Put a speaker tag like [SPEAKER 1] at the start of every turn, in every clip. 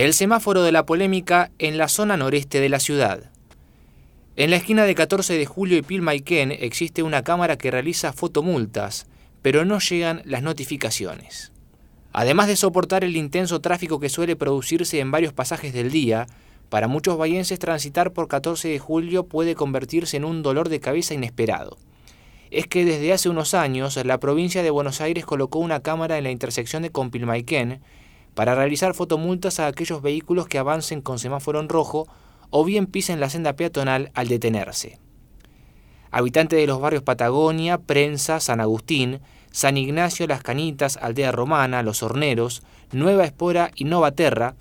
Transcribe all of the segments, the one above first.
[SPEAKER 1] El semáforo de la polémica en la zona noreste de la ciudad. En la esquina de 14 de julio y Pilmaiken existe una cámara que realiza fotomultas, pero no llegan las notificaciones. Además de soportar el intenso tráfico que suele producirse en varios pasajes del día, para muchos bayenses transitar por 14 de julio puede convertirse en un dolor de cabeza inesperado. Es que desde hace unos años la provincia de Buenos Aires colocó una cámara en la intersección de Compilmaiquén para realizar fotomultas a aquellos vehículos que avancen con semáforo en rojo o bien pisen la senda peatonal al detenerse. Habitantes de los barrios Patagonia, Prensa, San Agustín, San Ignacio, Las Canitas, Aldea Romana, Los Horneros, Nueva Espora y Nova Terra,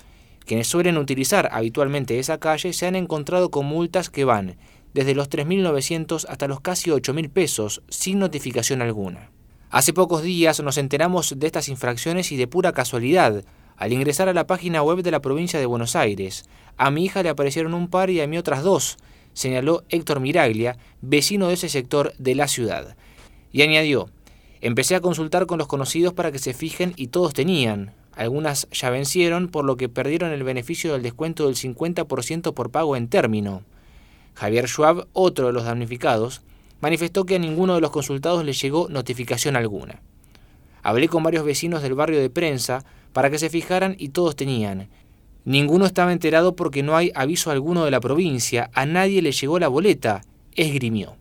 [SPEAKER 1] quienes suelen utilizar habitualmente esa calle, se han encontrado con multas que van desde los 3.900 hasta los casi 8.000 pesos, sin notificación alguna. Hace pocos días nos enteramos de estas infracciones y de pura casualidad, al ingresar a la página web de la provincia de Buenos Aires, a mi hija le aparecieron un par y a mí otras dos, señaló Héctor Miraglia, vecino de ese sector de la ciudad. Y añadió, empecé a consultar con los conocidos para que se fijen y todos tenían. Algunas ya vencieron, por lo que perdieron el beneficio del descuento del 50% por pago en término. Javier Schwab, otro de los damnificados, manifestó que a ninguno de los consultados le llegó notificación alguna. Hablé con varios vecinos del barrio de prensa para que se fijaran y todos tenían. Ninguno estaba enterado porque no hay aviso alguno de la provincia, a nadie le llegó la boleta, esgrimió.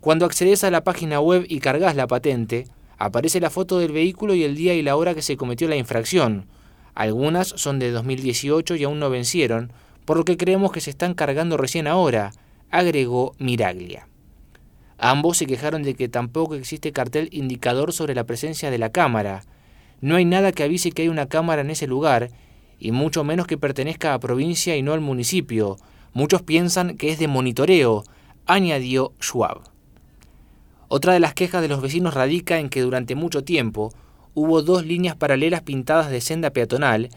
[SPEAKER 1] Cuando accedes a la página web y cargas la patente, aparece la foto del vehículo y el día y la hora que se cometió la infracción. Algunas son de 2018 y aún no vencieron, por lo que creemos que se están cargando recién ahora, agregó Miraglia. Ambos se quejaron de que tampoco existe cartel indicador sobre la presencia de la cámara. No hay nada que avise que hay una cámara en ese lugar, y mucho menos que pertenezca a provincia y no al municipio. Muchos piensan que es de monitoreo, añadió Schwab. Otra de las quejas de los vecinos radica en que durante mucho tiempo hubo dos líneas paralelas pintadas de senda peatonal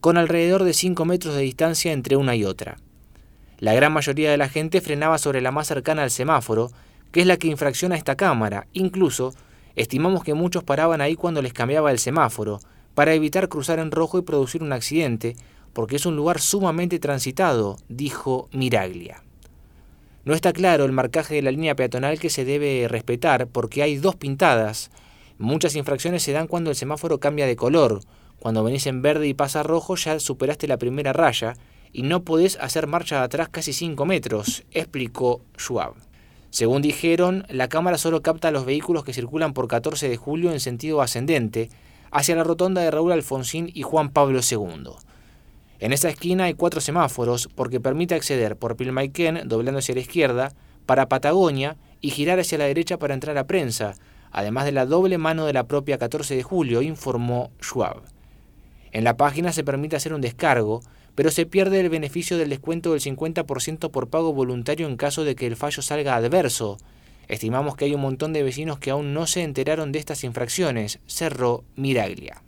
[SPEAKER 1] con alrededor de 5 metros de distancia entre una y otra. La gran mayoría de la gente frenaba sobre la más cercana al semáforo, que es la que infracciona esta cámara. Incluso, estimamos que muchos paraban ahí cuando les cambiaba el semáforo, para evitar cruzar en rojo y producir un accidente, porque es un lugar sumamente transitado, dijo Miraglia. No está claro el marcaje de la línea peatonal que se debe respetar porque hay dos pintadas. Muchas infracciones se dan cuando el semáforo cambia de color, cuando venís en verde y pasa rojo ya superaste la primera raya y no podés hacer marcha atrás casi 5 metros, explicó Schwab. Según dijeron, la cámara solo capta los vehículos que circulan por 14 de julio en sentido ascendente, hacia la rotonda de Raúl Alfonsín y Juan Pablo II. En esa esquina hay cuatro semáforos porque permite acceder por Pilmaiquén, doblando hacia la izquierda, para Patagonia y girar hacia la derecha para entrar a prensa, además de la doble mano de la propia 14 de julio, informó Schwab. En la página se permite hacer un descargo, pero se pierde el beneficio del descuento del 50% por pago voluntario en caso de que el fallo salga adverso. Estimamos que hay un montón de vecinos que aún no se enteraron de estas infracciones, cerró Miraglia.